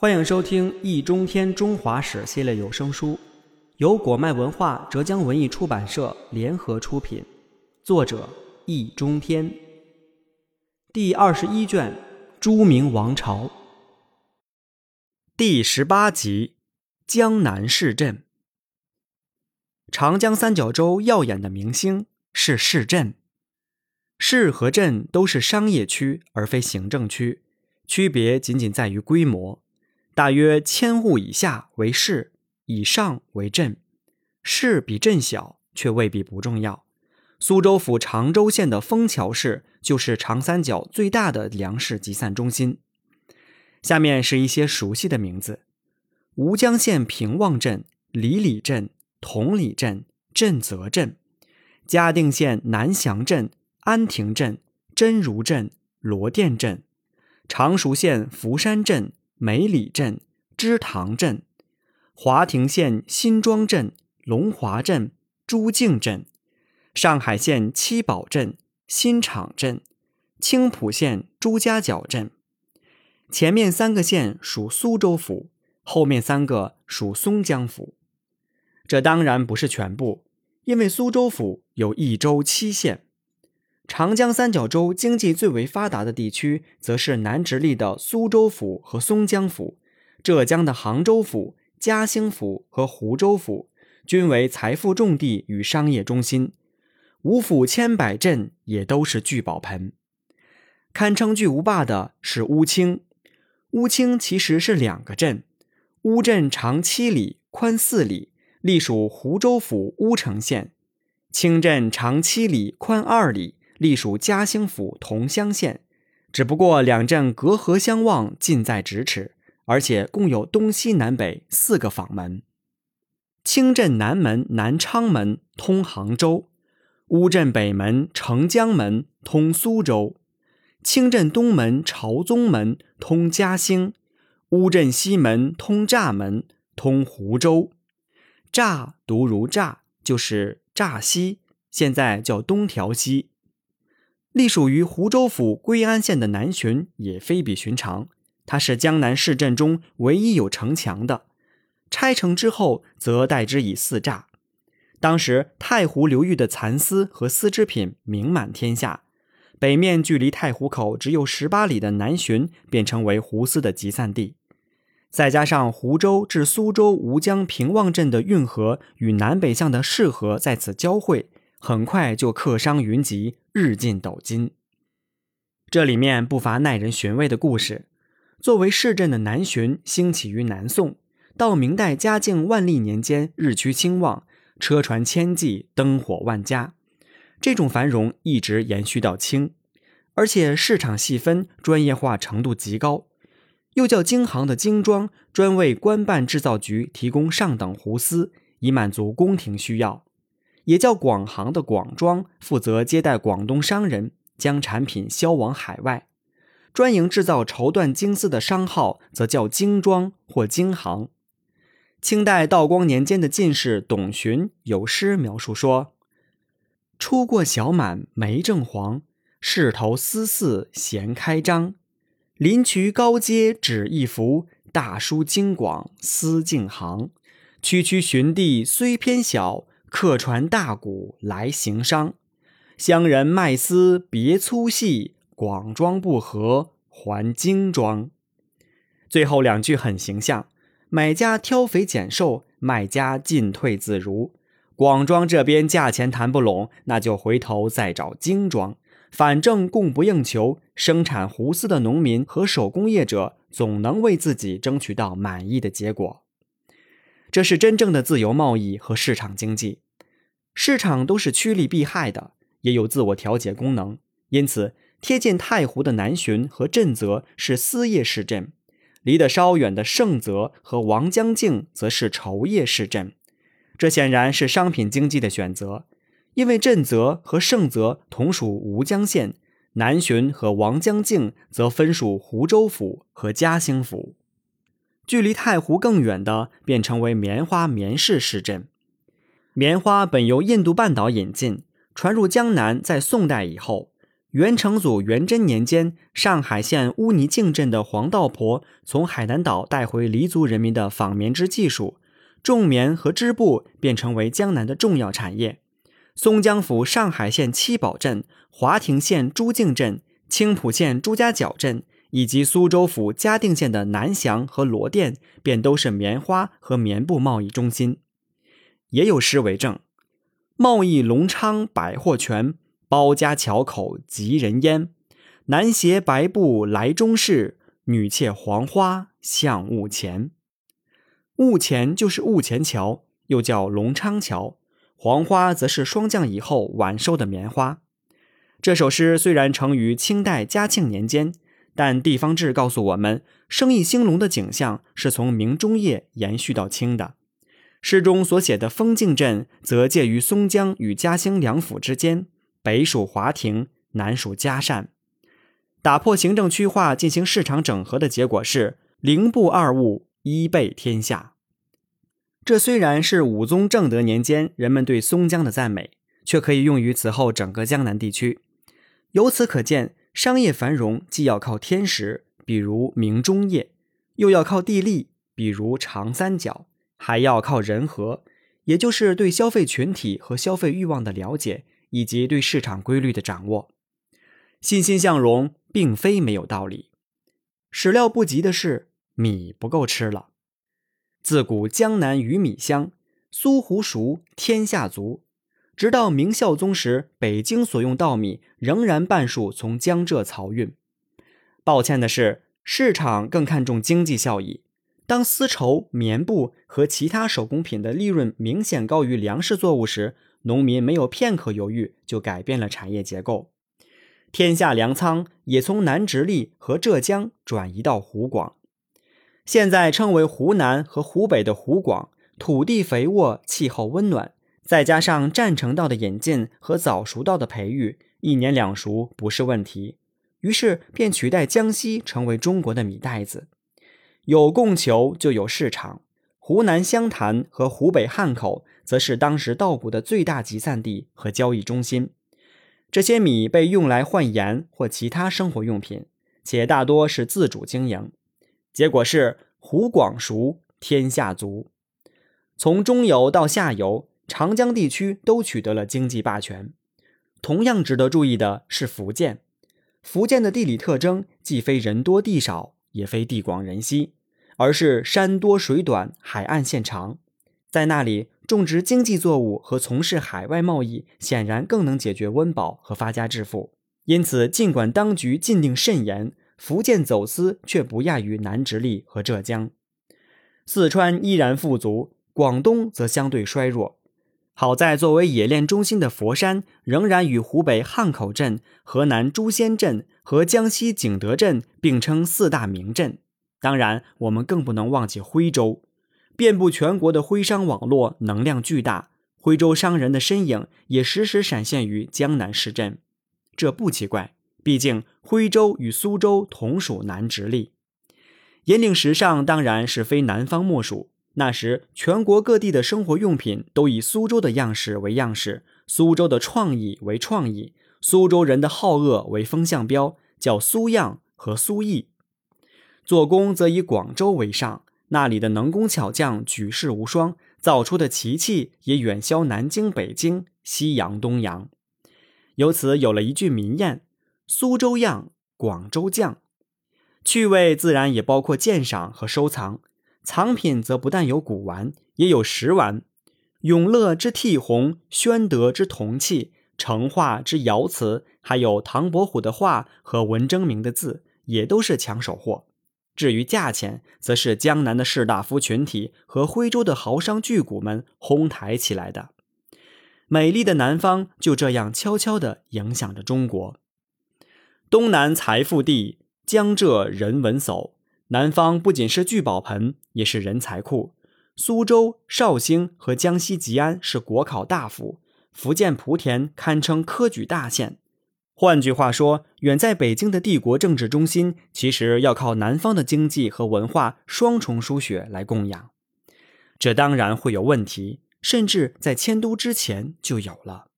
欢迎收听《易中天中华史》系列有声书，由果麦文化、浙江文艺出版社联合出品，作者易中天。第二十一卷《朱明王朝》第十八集《江南市镇》。长江三角洲耀眼的明星是市镇，市和镇都是商业区，而非行政区，区别仅仅在于规模。大约千户以下为市，以上为镇。市比镇小，却未必不重要。苏州府常州县的枫桥市就是长三角最大的粮食集散中心。下面是一些熟悉的名字：吴江县平望镇、李里镇、同里镇、镇泽镇；嘉定县南翔镇、安亭镇、真如镇、罗店镇；常熟县福山镇。梅里镇、芝塘镇、华亭县新庄镇、龙华镇、朱泾镇；上海县七宝镇、新场镇、青浦县朱家角镇。前面三个县属苏州府，后面三个属松江府。这当然不是全部，因为苏州府有一州七县。长江三角洲经济最为发达的地区，则是南直隶的苏州府和松江府，浙江的杭州府、嘉兴府和湖州府，均为财富重地与商业中心。五府千百镇也都是聚宝盆。堪称巨无霸的是乌青，乌青其实是两个镇，乌镇长七里，宽四里，隶属湖州府乌城县；青镇长七里，宽二里。隶属嘉兴府桐乡县，只不过两镇隔河相望，近在咫尺，而且共有东西南北四个坊门。清镇南门南昌门通杭州，乌镇北门澄江门通苏州，清镇东门朝宗门通嘉兴，乌镇西门通乍门通湖州。乍读如乍，就是乍西，现在叫东条西。隶属于湖州府归安县的南浔也非比寻常，它是江南市镇中唯一有城墙的。拆城之后，则代之以四栅。当时太湖流域的蚕丝和丝织品名满天下，北面距离太湖口只有十八里的南浔便成为湖丝的集散地。再加上湖州至苏州吴江平望镇的运河与南北向的市河在此交汇。很快就客商云集，日进斗金。这里面不乏耐人寻味的故事。作为市镇的南浔，兴起于南宋，到明代嘉靖、万历年间日趋兴旺，车船千计，灯火万家。这种繁荣一直延续到清，而且市场细分、专业化程度极高。又叫京行的京庄，专为官办制造局提供上等胡丝，以满足宫廷需要。也叫广行的广庄，负责接待广东商人，将产品销往海外；专营制造绸缎金丝的商号，则叫京庄或京行。清代道光年间的进士董询有诗描述说：“初过小满梅正黄，市头丝肆闲开张。临渠高阶纸一幅，大书京广丝竞行。区区寻地虽偏小。”客船大鼓来行商，乡人卖丝别粗细，广装不合还精装。最后两句很形象，买家挑肥拣瘦，卖家进退自如。广庄这边价钱谈不拢，那就回头再找精装。反正供不应求，生产胡丝的农民和手工业者总能为自己争取到满意的结果。这是真正的自由贸易和市场经济，市场都是趋利避害的，也有自我调节功能。因此，贴近太湖的南浔和镇泽是丝业市镇，离得稍远的盛泽和王江泾则是绸业市镇。这显然是商品经济的选择，因为镇泽和盛泽同属吴江县，南浔和王江泾则分属湖州府和嘉兴府。距离太湖更远的，便成为棉花棉市市镇。棉花本由印度半岛引进，传入江南，在宋代以后，元成祖元贞年间，上海县乌泥泾镇的黄道婆从海南岛带回黎族人民的纺棉织技术，种棉和织布便成为江南的重要产业。松江府上海县七宝镇、华亭县朱泾镇、青浦县朱家角镇，以及苏州府嘉定县的南翔和罗店，便都是棉花和棉布贸易中心。也有诗为证：“贸易隆昌百货全。”包家桥口吉人烟，男携白布来中市，女窃黄花向屋前。屋前就是屋前桥，又叫隆昌桥。黄花则是霜降以后晚收的棉花。这首诗虽然成于清代嘉庆年间，但地方志告诉我们，生意兴隆的景象是从明中叶延续到清的。诗中所写的丰靖镇，则介于松江与嘉兴两府之间。北属华亭，南属嘉善。打破行政区划，进行市场整合的结果是零布二物，一备天下。这虽然是武宗正德年间人们对松江的赞美，却可以用于此后整个江南地区。由此可见，商业繁荣既要靠天时，比如明中叶，又要靠地利，比如长三角，还要靠人和，也就是对消费群体和消费欲望的了解。以及对市场规律的掌握，欣欣向荣并非没有道理。始料不及的是，米不够吃了。自古江南鱼米香，苏湖熟，天下足。直到明孝宗时，北京所用稻米仍然半数从江浙漕运。抱歉的是，市场更看重经济效益。当丝绸、棉布和其他手工品的利润明显高于粮食作物时，农民没有片刻犹豫，就改变了产业结构。天下粮仓也从南直隶和浙江转移到湖广。现在称为湖南和湖北的湖广，土地肥沃，气候温暖，再加上占城稻的引进和早熟稻的培育，一年两熟不是问题。于是便取代江西成为中国的米袋子。有供求就有市场。湖南湘潭和湖北汉口。则是当时稻谷的最大集散地和交易中心。这些米被用来换盐或其他生活用品，且大多是自主经营。结果是湖广熟，天下足。从中游到下游，长江地区都取得了经济霸权。同样值得注意的是福建。福建的地理特征既非人多地少，也非地广人稀，而是山多水短，海岸线长。在那里。种植经济作物和从事海外贸易，显然更能解决温饱和发家致富。因此，尽管当局禁令甚严，福建走私却不亚于南直隶和浙江。四川依然富足，广东则相对衰弱。好在作为冶炼中心的佛山，仍然与湖北汉口镇、河南朱仙镇和江西景德镇并称四大名镇。当然，我们更不能忘记徽州。遍布全国的徽商网络能量巨大，徽州商人的身影也时时闪现于江南市镇。这不奇怪，毕竟徽州与苏州同属南直隶。引领时尚当然是非南方莫属。那时全国各地的生活用品都以苏州的样式为样式，苏州的创意为创意，苏州人的好恶为风向标，叫苏样和苏意。做工则以广州为上。那里的能工巧匠举世无双，造出的奇器也远销南京、北京、西洋、东洋。由此有了一句名谚：“苏州样，广州匠。”趣味自然也包括鉴赏和收藏。藏品则不但有古玩，也有石玩。永乐之剔红，宣德之铜器，成化之窑瓷，还有唐伯虎的画和文征明的字，也都是抢手货。至于价钱，则是江南的士大夫群体和徽州的豪商巨贾们哄抬起来的。美丽的南方就这样悄悄地影响着中国。东南财富地，江浙人文叟。南方不仅是聚宝盆，也是人才库。苏州、绍兴和江西吉安是国考大府，福建莆田堪称科举大县。换句话说，远在北京的帝国政治中心，其实要靠南方的经济和文化双重输血来供养。这当然会有问题，甚至在迁都之前就有了。